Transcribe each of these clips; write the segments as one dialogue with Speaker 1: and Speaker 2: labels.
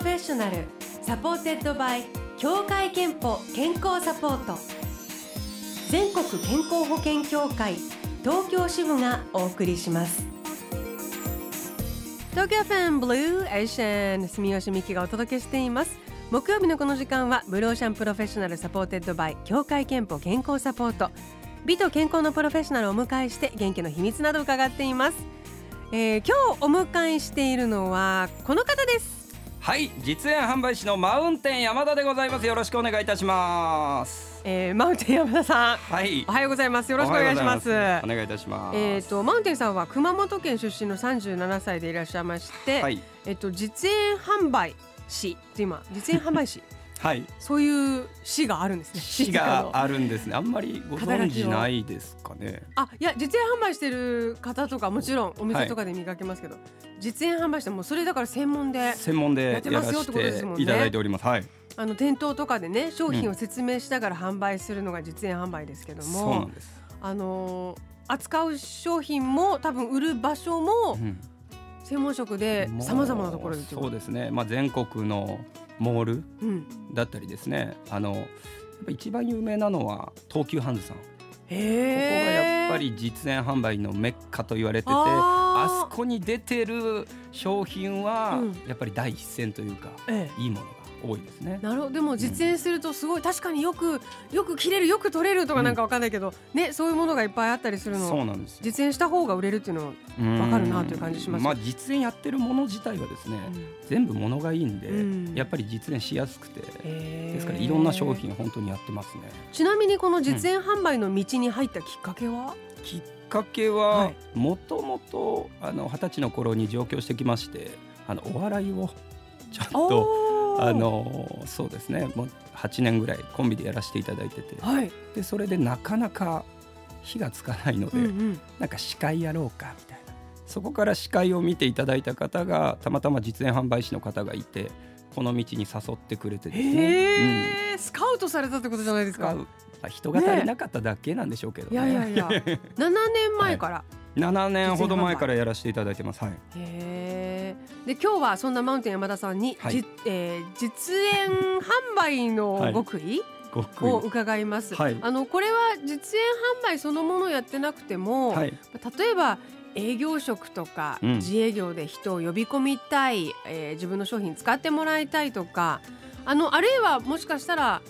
Speaker 1: Professional。supported by 協会けんぽ健康サポート。全国健康保険協会東京支部がお送りします。東京 FM Blue Ocean 住吉美紀がお届けしています。木曜日のこの時間は Blue Ocean Professional supported by 協会けんぽ健康サポート。美と健康のプロフェッショナルをお迎えして元気の秘密などを伺っています、えー、今日お迎えしているのはこの方です。
Speaker 2: はい実演販売士のマウンテン山田でございます。よろしくお願いいたします。
Speaker 1: えー、マウンテン山田さん。
Speaker 2: はい。
Speaker 1: おはようございます。よろしくお願いします。
Speaker 2: お願いいたします。
Speaker 1: えっ、とマウンテンさんは熊本県出身の37歳でいらっしゃいまして、
Speaker 2: はい。
Speaker 1: えっ、と実演販売士って今実演販売士
Speaker 2: はい。
Speaker 1: そういう市があるんですね。
Speaker 2: 市があるんですね。あんまりご存知ないですかね。
Speaker 1: あいや実演販売してる方とかもちろんお店とかで見かけますけど、実演販売してもうそれだから専門で
Speaker 2: 専門で
Speaker 1: やってますよってことですもんね。
Speaker 2: ていただいております。はい。
Speaker 1: あの店頭とかでね商品を説明しながら販売するのが実演販売ですけど
Speaker 2: そう
Speaker 1: も、
Speaker 2: なんです。
Speaker 1: あのー扱う商品も多分売る場所も
Speaker 2: うん
Speaker 1: 専門職でさまざまなところ
Speaker 2: そうですね。まあ全国のモール
Speaker 1: うん、
Speaker 2: だったりですね。あのやっぱ一番有名なのは東急ハンズさん。ここが
Speaker 1: へ
Speaker 2: やっぱり実演販売のメッカと言われてて
Speaker 1: あ
Speaker 2: そこに出てる商品は
Speaker 1: うん。
Speaker 2: やっぱり第一線というか、
Speaker 1: ええ。
Speaker 2: いいものが多いですね。
Speaker 1: なるほど。でも実演するとすごい確かによくよく切れるよく取れるとかなんかわかんないけど、ねそういうものがいっぱいあったりする
Speaker 2: そう
Speaker 1: の
Speaker 2: なんですよ。
Speaker 1: 実演した方が売れるっていうのは、
Speaker 2: わ
Speaker 1: わかるなという感じします
Speaker 2: まあ実演やってるもの自体はですね、全部物がいいんで、
Speaker 1: うん。
Speaker 2: やっぱり実演しやすくて、
Speaker 1: で
Speaker 2: ですからいろんな商品本当にやってますね。
Speaker 1: ちなみにこの実演販売の道に入ったきっかけは、
Speaker 2: きっかけ
Speaker 1: は
Speaker 2: はい。もともとあの二十歳の頃に上京してきまして、あのお笑いをちょっとあのそうですね。もう8年ぐらいコンビでやらせていただいてて。
Speaker 1: はい、
Speaker 2: でそれでなかなか火がつかないので、
Speaker 1: うんうん、
Speaker 2: なんか司会やろうかみたいな。そこから司会を見ていただいた方がたまたま実演販売士の方がいてこの道に誘ってくれてですね、
Speaker 1: へえ、スカウトされたってことじゃないですか。
Speaker 2: 人が足りなかっただけなんでしょうけど
Speaker 1: い
Speaker 2: ね。
Speaker 1: やいやいや。7年前から、
Speaker 2: 7年ほど前からやらせていただいてます。はい。
Speaker 1: へえで今日はそんなマウンテン山田さんに、
Speaker 2: はい。
Speaker 1: じえー実演販売の 極意。を伺います、
Speaker 2: はい。
Speaker 1: あのこれは実演販売そのものやってなくても、
Speaker 2: はい。
Speaker 1: 例えば営業職とか、
Speaker 2: うん。
Speaker 1: 自営業で人を呼び込みたい、えー自分の商品使ってもらいたいとかあのあるいはもしかしたら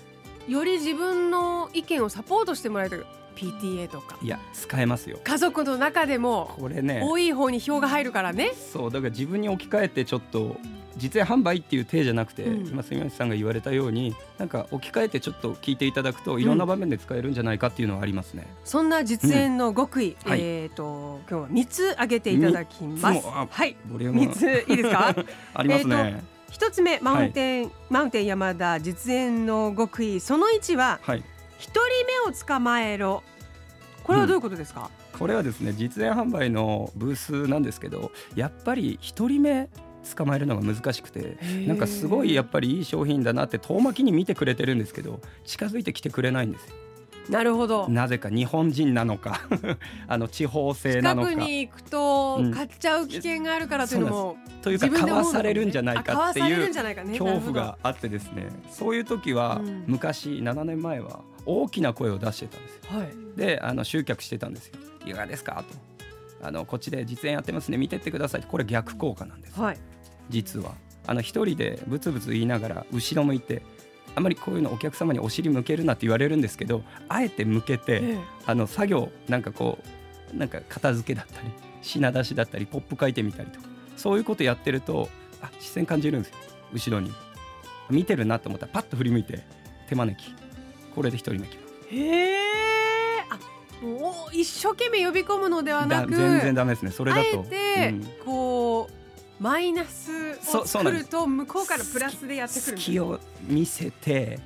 Speaker 1: より自分の意見をサポートしてもらいたい PTA とか。
Speaker 2: いや使えますよ。
Speaker 1: 家族の中でも
Speaker 2: これね。
Speaker 1: 多い方に票が入るからね。
Speaker 2: そうだから自分に置き換えてちょっと実演販売っていう体じゃなくて、
Speaker 1: うん。
Speaker 2: 今住吉さんが言われたようになんか置き換えてちょっと聞いていただくといろんな場面で使えるんじゃないかっていうのはありますね。
Speaker 1: そんな実演の極意、
Speaker 2: はい。
Speaker 1: えっ、と今日は三つ挙げていただきます。はい、三ついいですか？
Speaker 2: ありますね。
Speaker 1: 一つ目マウンテン、マウンテン山田実演の極意。その一は
Speaker 2: はい。
Speaker 1: 一人目を捕まえろ。これはどういうことですか？
Speaker 2: これはですね実演販売のブースなんですけどやっぱり一人目捕まえるのが難しくてなんかすごいやっぱりいい商品だなって遠巻きに見てくれてるんですけど近づいてきてくれないんですよ。
Speaker 1: なるほど。
Speaker 2: なぜか日本人なのか。あの地方性な
Speaker 1: 近
Speaker 2: のか。
Speaker 1: くに行くと
Speaker 2: うん。
Speaker 1: 買っちゃう危険があるからというのも、
Speaker 2: というか買わされるんじゃないかっていう恐怖があってですね。そういう時は
Speaker 1: うん。
Speaker 2: 昔7年前は大きな声を出してたんですよ。
Speaker 1: はい。
Speaker 2: であの集客してたんですよいかがですか？と。あのこっちで実演やってますね。見てってくださいこれ逆効果なんです
Speaker 1: はい。
Speaker 2: 実は。あの一人でブツブツ言いながら後ろ向いてあまりこういうのお客様にお尻向けるなって言われるんですけどあえて向けて、
Speaker 1: ええ。
Speaker 2: あの作業なんかこうなんか片付けだったり品出しだったりポップ書いてみたりとかそういうことやってるとあ視線感じるんですよ。後ろに。見てるなと思ったらパッと振り向いて手招き。これで一人目来ます。
Speaker 1: へえ。あ、もう一生懸命呼び込むのではな
Speaker 2: だ
Speaker 1: く、
Speaker 2: 全然ダメですね。それだ
Speaker 1: あえ
Speaker 2: と
Speaker 1: て、
Speaker 2: うん。
Speaker 1: こうマイナスを作ると向こうからプラスでやってくる
Speaker 2: 隙を見せて。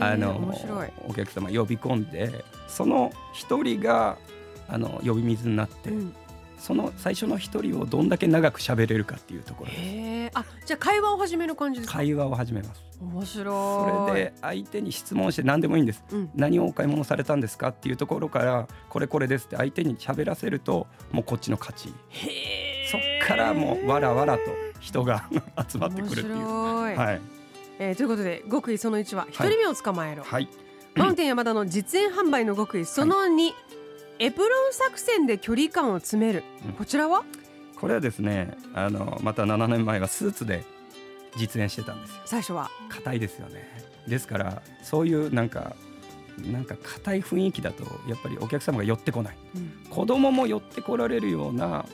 Speaker 2: あの
Speaker 1: 面白い。
Speaker 2: お客様呼び込んでその一人があの呼び水になって、
Speaker 1: うん
Speaker 2: その最初の一人をどんだけ長く喋れるかっていうところです。
Speaker 1: あ、じゃあ会話を始める感じですか？
Speaker 2: 会話を始めます
Speaker 1: 面白い。
Speaker 2: それで相手に質問して何でもいいんです
Speaker 1: うん。
Speaker 2: 何をお買い物されたんですかっていうところからこれこれですって相手に喋らせるともうこっちの勝ち
Speaker 1: へえ。
Speaker 2: そっからもうわらわらと人が集まってくるっていう。はい、
Speaker 1: えーということで極意その1は一人目を捕まえろ、
Speaker 2: はい、
Speaker 1: マウンテン山田の実演販売の極意その2、エプロン作戦で距離感を詰める、
Speaker 2: うん。
Speaker 1: こちらは？
Speaker 2: これはですねあのまた7年前はスーツで実演してたんですよ。
Speaker 1: 最初は？
Speaker 2: 硬いですよね。ですからそういうなんかなんか硬い雰囲気だとやっぱりお客様が寄ってこない。子供も寄ってこられるような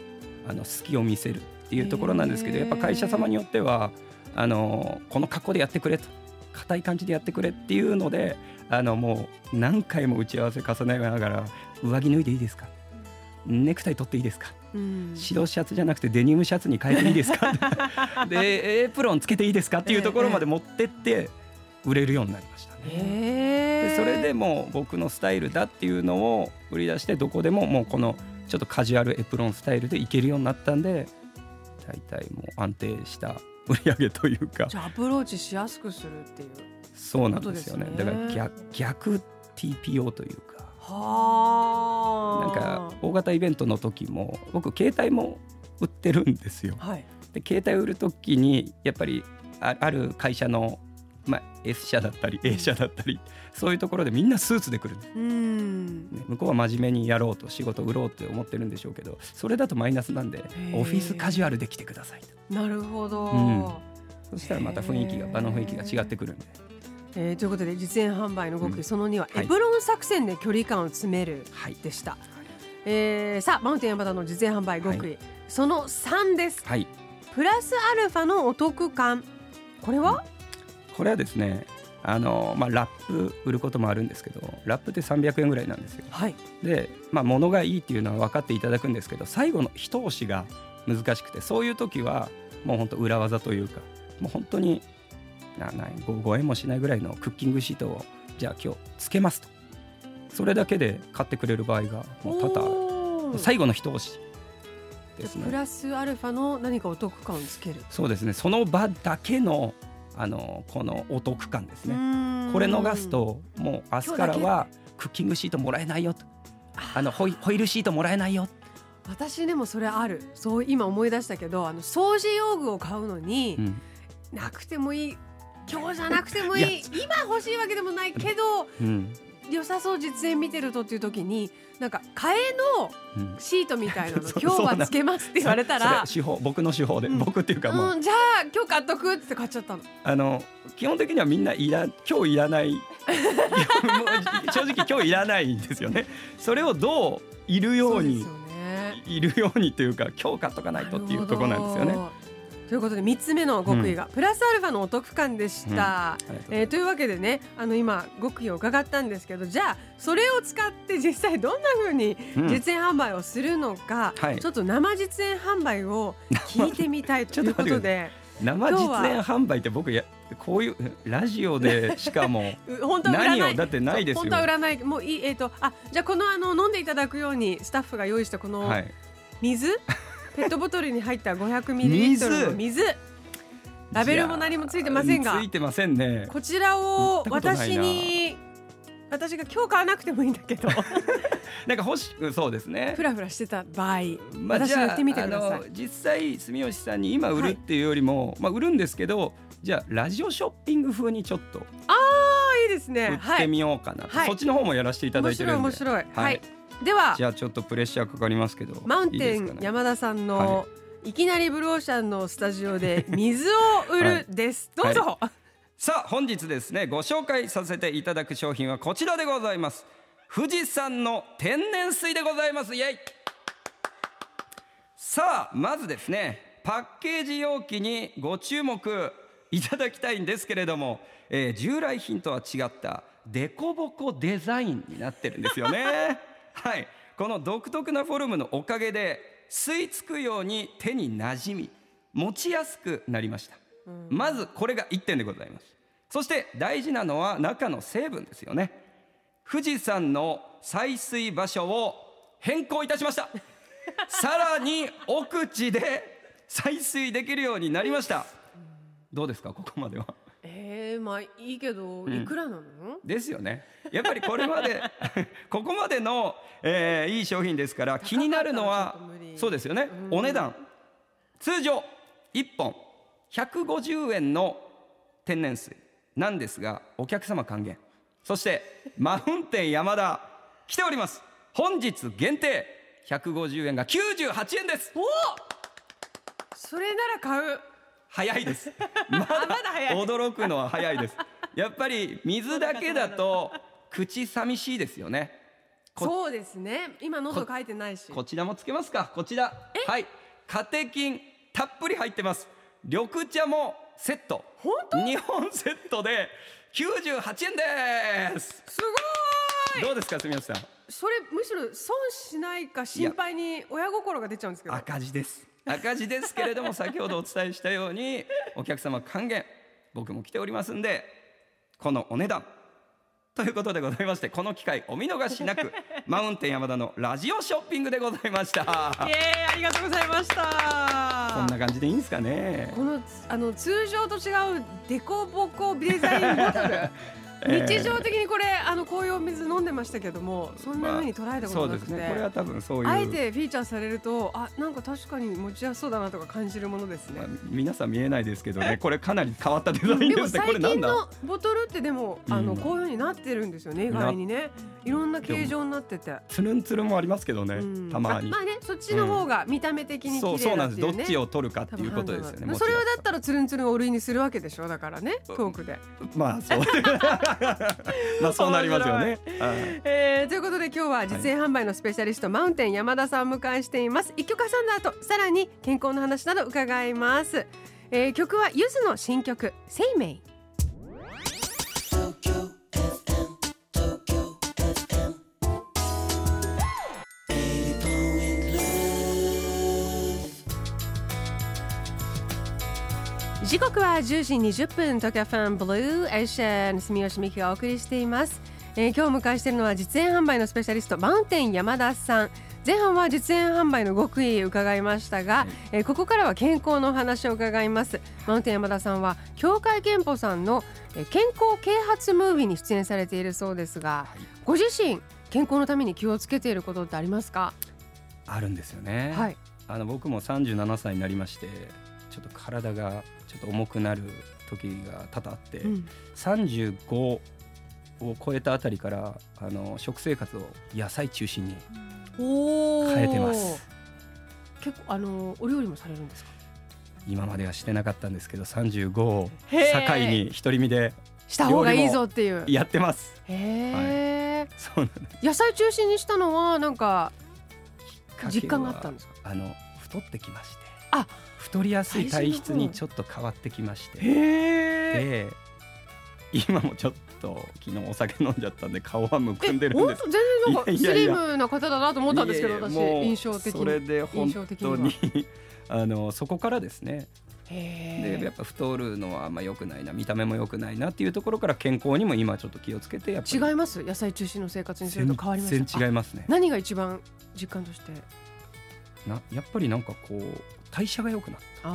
Speaker 2: あの隙を見せるっていうところなんですけどやっぱ会社様によってはあのこの格好でやってくれと。硬い感じでやってくれっていうのであのもう何回も打ち合わせ重ねながら上着脱いでいいですか？ネクタイ取っていいですか？
Speaker 1: うん。
Speaker 2: 白シャツじゃなくてデニムシャツに変えていいですか？でエプロンつけていいですかっていうところまで持ってって売れるようになりましたね。でそれでもう僕のスタイルだっていうのを売り出してどこでももうこのちょっとカジュアルエプロンスタイルでいけるようになったんで大体もう安定した売り上げというか。
Speaker 1: じゃあアプローチしやすくするっていう。
Speaker 2: そうなんですよね。
Speaker 1: ね。
Speaker 2: だから逆逆 TPO というか。
Speaker 1: はあ。
Speaker 2: なんか大型イベントの時も僕携帯も売ってるんですよ。
Speaker 1: はい。
Speaker 2: で携帯売る時にやっぱりあある会社の、まあ、S 社だったり A 社だったりそういうところでみんなスーツで来るんです、
Speaker 1: うん。
Speaker 2: ね、向こうは真面目にやろうと仕事売ろうって思ってるんでしょうけどそれだとマイナスなんで
Speaker 1: ー。
Speaker 2: オフィスカジュアルで来てくださいと。
Speaker 1: なるほど、
Speaker 2: うん。そしたらまた雰囲気が場の雰囲気が違ってくるんで。
Speaker 1: えーということで実演販売の極意、
Speaker 2: うん。
Speaker 1: その2は、
Speaker 2: はい。
Speaker 1: エプロン作戦で距離感を詰める
Speaker 2: はい。
Speaker 1: でした、えーさあマウンテン山田の実演販売極意、その3です。
Speaker 2: はい。
Speaker 1: プラスアルファのお得感。これは、
Speaker 2: これはですねあの、まあ、ラップ売ることもあるんですけどラップって300円ぐらいなんですよ。
Speaker 1: はい。
Speaker 2: で、まあ、物がいいっていうのは分かっていただくんですけど最後の一押しが難しくてそういう時はもう本当裏技というかもう本当になない 5, 5円もしないぐらいのクッキングシートをじゃあ今日つけますと。それだけで買ってくれる場合がもう多々ある。最後の一押しです
Speaker 1: じゃあプ
Speaker 2: ね
Speaker 1: ラスアルファの何かお得感をつける、
Speaker 2: そうですね。その場だけのあのこのお得感ですね。これ逃すともう明日からはクッキングシートもらえないよと。あ。のホイホイールシートもらえないよ、
Speaker 1: 私でもそれある。そう今思い出したけどあの掃除用具を買うのに、
Speaker 2: うん。
Speaker 1: なくてもいい。今日じゃなくてもいい。今欲しいわけでもないけど
Speaker 2: うん
Speaker 1: 良さそう実演見てるとっていう時になんか替えの
Speaker 2: うん。
Speaker 1: シートみたいなの 今日はつけますって言われたら
Speaker 2: 手法僕の手法で、
Speaker 1: うん。
Speaker 2: 僕っていうかもう、
Speaker 1: うん、じゃあ今日買っとくって買っちゃったの。
Speaker 2: あの基本的にはみんないら今日いらない。正直今日いらないんですよね。それをどういるように
Speaker 1: ね。
Speaker 2: いるようにというか今日買っとかないとっていうところなんですよね。
Speaker 1: ということで3つ目の極意が、プラスアルファのお得感でした。
Speaker 2: うございます。
Speaker 1: えーというわけでねあの今極意を伺ったんですけどじゃあそれを使って実際どんな風に
Speaker 2: うん。
Speaker 1: 実演販売をするのか、
Speaker 2: はい。
Speaker 1: ちょっと生実演販売を聞いてみたいということで。
Speaker 2: 生実演販売って僕やこういうラジオでしかも
Speaker 1: う本当は売らない。
Speaker 2: 何を？だってないですよ。
Speaker 1: 本当は売らない。もういいえっ、とあじゃあこのあの飲んでいただくようにスタッフが用意したこの
Speaker 2: はい。
Speaker 1: 水、ペットボトルに入った500ミリリットルの水。ラベルも何もついてませんが。
Speaker 2: ついてませんね。
Speaker 1: こちらを私
Speaker 2: な
Speaker 1: に私が今日買わなくてもいいんだけど。
Speaker 2: なんか欲しくそうですね。
Speaker 1: フラフラしてた場合
Speaker 2: まあ、
Speaker 1: 私に言ってみてください。
Speaker 2: 実際住吉さんに今売るっていうよりも、まあ売るんですけどじゃあラジオショッピング風にちょっと
Speaker 1: あいいです
Speaker 2: 売
Speaker 1: ね
Speaker 2: ってみようかな、
Speaker 1: はい。
Speaker 2: そっちの方もやらせていただ
Speaker 1: 面
Speaker 2: いてるんで。
Speaker 1: 白い面白い。はい、
Speaker 2: はい
Speaker 1: では
Speaker 2: じゃあちょっとプレッシャーかかりますけど
Speaker 1: マウンテン
Speaker 2: ね？
Speaker 1: 山田さんの、い、きなりブルーシャンのスタジオで水を売るです、どうぞ、
Speaker 2: さあ本日ですねご紹介させていただく商品はこちらでございます。富士山の天然水でございます。イエイ。さあまずですねパッケージ容器にご注目いただきたいんですけれども、えー従来品とは違ったデコボコデザインになってるんですよねはい。この独特なフォルムのおかげで吸い付くように手になじみ持ちやすくなりました。まずこれが1点でございます。そして大事なのは中の成分ですよね。富士山の採水場所を変更いたしました。さらに奥地で採水できるようになりました。どうですかここまでは。
Speaker 1: えー、まあいいけどいくらなの、
Speaker 2: ですよねやっぱりこれまで ここまでの、えーいい商品ですから気になるのはそうですよね、
Speaker 1: うん。
Speaker 2: お値段。通常1本150円の天然水なんですがお客様還元。そしてマウンテン山田来ております。本日限定150円が98円です。
Speaker 1: おそれなら買う。
Speaker 2: 早いです。まだ驚くのは早いです。やっぱり水だけだと 口寂しいですよね。こ
Speaker 1: そうですね。今喉書いてないし。
Speaker 2: こちらもつけますか？こちら。はい。カテキンたっぷり入ってます。緑茶もセット。
Speaker 1: 本当
Speaker 2: ？2本セットで98円です。
Speaker 1: すごい！
Speaker 2: どうですか住吉さん？
Speaker 1: それむしろ損しないか心配に親心が出ちゃうんですけど。
Speaker 2: 赤字です。赤字ですけれども 先ほどお伝えしたようにお客様還元僕も来ておりますんでこのお値段ということでございましてこの機会お見逃しなく マウンテン山田のラジオショッピングでございました。
Speaker 1: イエーイありがとうございました。
Speaker 2: こんな感じでいいんですかね。
Speaker 1: このあの通常と違うデコボコデザインボトル？
Speaker 2: ええ
Speaker 1: 日常的にこれあのこういうお水飲んでましたけどもそんな風に捉えたことなくて、
Speaker 2: そうですね。これは多分そういう。
Speaker 1: あえてフィーチャーされるとあなんか確かに持ちやすそうだなとか感じるものですね。
Speaker 2: まあ、皆さん見えないですけどね。これかなり変わったデザイン
Speaker 1: で
Speaker 2: すね。こ
Speaker 1: 最近のボトルってでもあの
Speaker 2: うん。
Speaker 1: こういう風になってるんですよね意外にね。いろんな形状になってて。
Speaker 2: つるんつるんもありますけどね、
Speaker 1: うん。
Speaker 2: たまに、
Speaker 1: あまあねそっちの方が見た目的に
Speaker 2: そう
Speaker 1: 綺
Speaker 2: そうなんです。ど
Speaker 1: 麗だっていうね。
Speaker 2: っちを取るかっていうことですよね
Speaker 1: それをだったらつるんつるんお類にするわけでしょだからね トークで。
Speaker 2: まあそう まあそうなりますよね。はい。
Speaker 1: えーということで今日は実演販売のスペシャリスト、マウンテン山田さんを迎えしています。一曲挟んだ後さらに健康の話など伺います、えー曲はゆずの新曲「生命」時刻は10時20分東京ファンブルーエーシャン住吉美希がお送りしています、えー今日お迎えしているのは実演販売のスペシャリストマウンテン山田さん。前半は実演販売の極意伺いましたが、えーここからは健康のお話を伺います。マウンテン山田さんは協会憲法さんのえー健康啓発ムービーに出演されているそうですが、
Speaker 2: はい。
Speaker 1: ご自身健康のために気をつけていることってありますか、
Speaker 2: あるんですよね、
Speaker 1: はい。
Speaker 2: あの僕も37歳になりましてちょっと体がちょっと重くなる時が多々あって、
Speaker 1: うん。
Speaker 2: 35を超えたあたりからあの食生活を野菜中心に変えてます。
Speaker 1: 結構あのお料理もされるんですか？
Speaker 2: 今まではしてなかったんですけど35を境に独り身で
Speaker 1: した方がいいぞっていう。
Speaker 2: やってます。
Speaker 1: へえ、
Speaker 2: そうなんです。
Speaker 1: 野菜中心にしたのはなんか実感があったん
Speaker 2: で
Speaker 1: ですか？
Speaker 2: あの太ってきまして
Speaker 1: あ
Speaker 2: 太りやすい体質にちょっと変わってきまして。
Speaker 1: へ
Speaker 2: で今もちょっと昨日お酒飲んじゃったんで顔はむくんでるんです。
Speaker 1: 全然なんかスリムな方だなと思ったんですけど私印象的に
Speaker 2: それで本当に あのそこからですね。でやっぱ太るのはあんま良くないな見た目も良くないなっていうところから健康にも今ちょっと気をつけてやっぱり。
Speaker 1: 違います？野菜中心の生活にすると変わります
Speaker 2: 全然違い
Speaker 1: あ
Speaker 2: ますね。
Speaker 1: 何が一番実感として？
Speaker 2: なやっぱりなんかこう代謝が良くなった。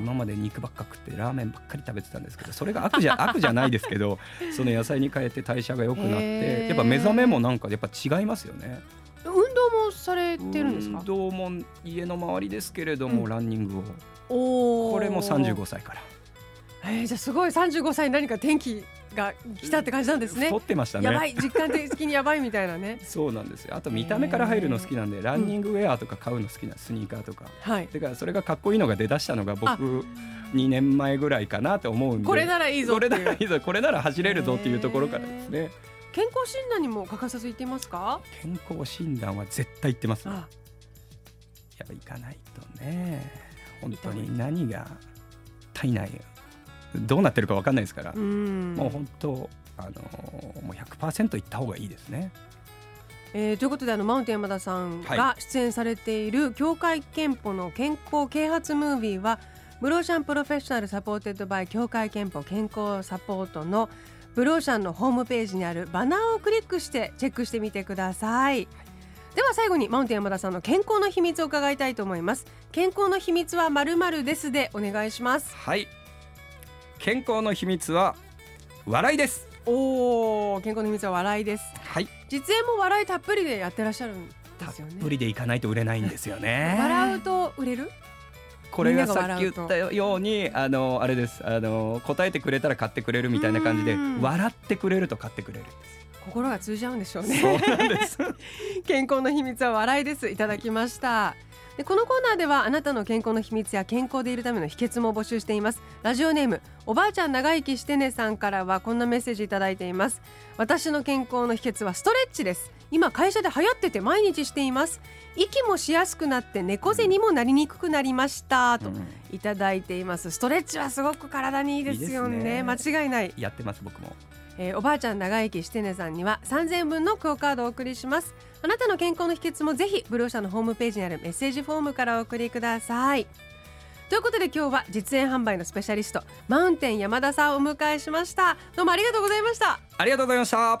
Speaker 2: 今まで肉ばっか食ってラーメンばっかり食べてたんですけどそれが悪じゃ悪じゃないですけど その野菜に変えて代謝が良くなってやっぱ目覚めもなんかやっぱ違いますよね。
Speaker 1: 運動もされてるんですか？
Speaker 2: 運動も家の周りですけれども、
Speaker 1: うん。
Speaker 2: ランニングを。
Speaker 1: おー。
Speaker 2: これも35歳から。
Speaker 1: えー、じゃあすごい35歳に何か転機が来たって感じなんですね。
Speaker 2: 太ってましたね。
Speaker 1: やばい実感的にやばいみたいなね。
Speaker 2: そうなんですよ。あと見た目から入るの好きなんで、ランニングウェアとか買うの好きなスニーカーとか。
Speaker 1: はい。
Speaker 2: だからそれがかっこいいのが出だしたのが僕2年前ぐらいかなと思うんで。
Speaker 1: これならいいぞ
Speaker 2: これならいいぞこれなら走れるぞっていうところからですね。
Speaker 1: 健康診断にも欠かさず行っていますか？
Speaker 2: 健康診断は絶対行ってますね。や
Speaker 1: あ。
Speaker 2: っぱ行かないとね。本当に何が体内どうなってるか分かんないですから、
Speaker 1: うん。
Speaker 2: もう本当あのもう100%行った方がいいですね。
Speaker 1: えーということであのマウンテン山田さん
Speaker 2: は
Speaker 1: が出演されている協会けんぽの健康啓発ムービーは Blue Ocean Professional supported by 協会けんぽ健康サポートの Blue Ocean のホームページにあるバナーをクリックしてチェックしてみてください。では最後にマウンテン山田さんの健康の秘密を伺いたいと思います。健康の秘密はまるまるですでお願いします。
Speaker 2: はい健康の秘密は笑いです。
Speaker 1: おお健康の秘密は笑いです。
Speaker 2: はい。
Speaker 1: 実演も笑いたっぷりでやってらっしゃるんで
Speaker 2: たっ
Speaker 1: すよね。
Speaker 2: ぷりでいかないと売れないんですよね。
Speaker 1: 笑うと売れる？
Speaker 2: これがさっき言ったようにあのあれです。あの答えてくれたら買ってくれるみたいな感じで笑ってくれると買ってくれるんです。
Speaker 1: 心が通じ合うんでしょうね。
Speaker 2: そうなんです。
Speaker 1: 健康の秘密は笑いです。いただきましたでこのコーナーではあなたの健康の秘密や健康でいるための秘訣も募集しています。ラジオネームおばあちゃん長生きしてねさんからはこんなメッセージいただいています。私の健康の秘訣はストレッチです。今会社で流行ってて毎日しています。息もしやすくなって猫背にもなりにくくなりました。といただいています。ストレッチはすごく体にいいですよね。
Speaker 2: ね。
Speaker 1: 間違いない。
Speaker 2: やってます僕も
Speaker 1: えーおばあちゃん長生きしてねさんには3000分のクオカードをお送りします。あなたの健康の秘訣もぜひブロー社のホームページにあるメッセージフォームからお送りください。ということで今日は実演販売のスペシャリストマウンテン山田さんをお迎えしました。どうもありがとうございました。
Speaker 2: ありがとうございました。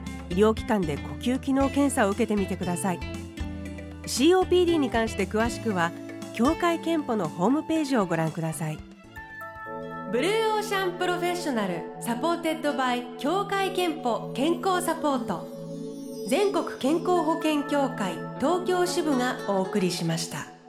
Speaker 1: 医療機関で呼吸機能検査を受けてみてください。COPD に関して詳しくは協会けんぽのホームページをご覧ください。 Blue Ocean Professional supported by 協会けんぽ健康サポート。全国健康保険協会東京支部がお送りしました。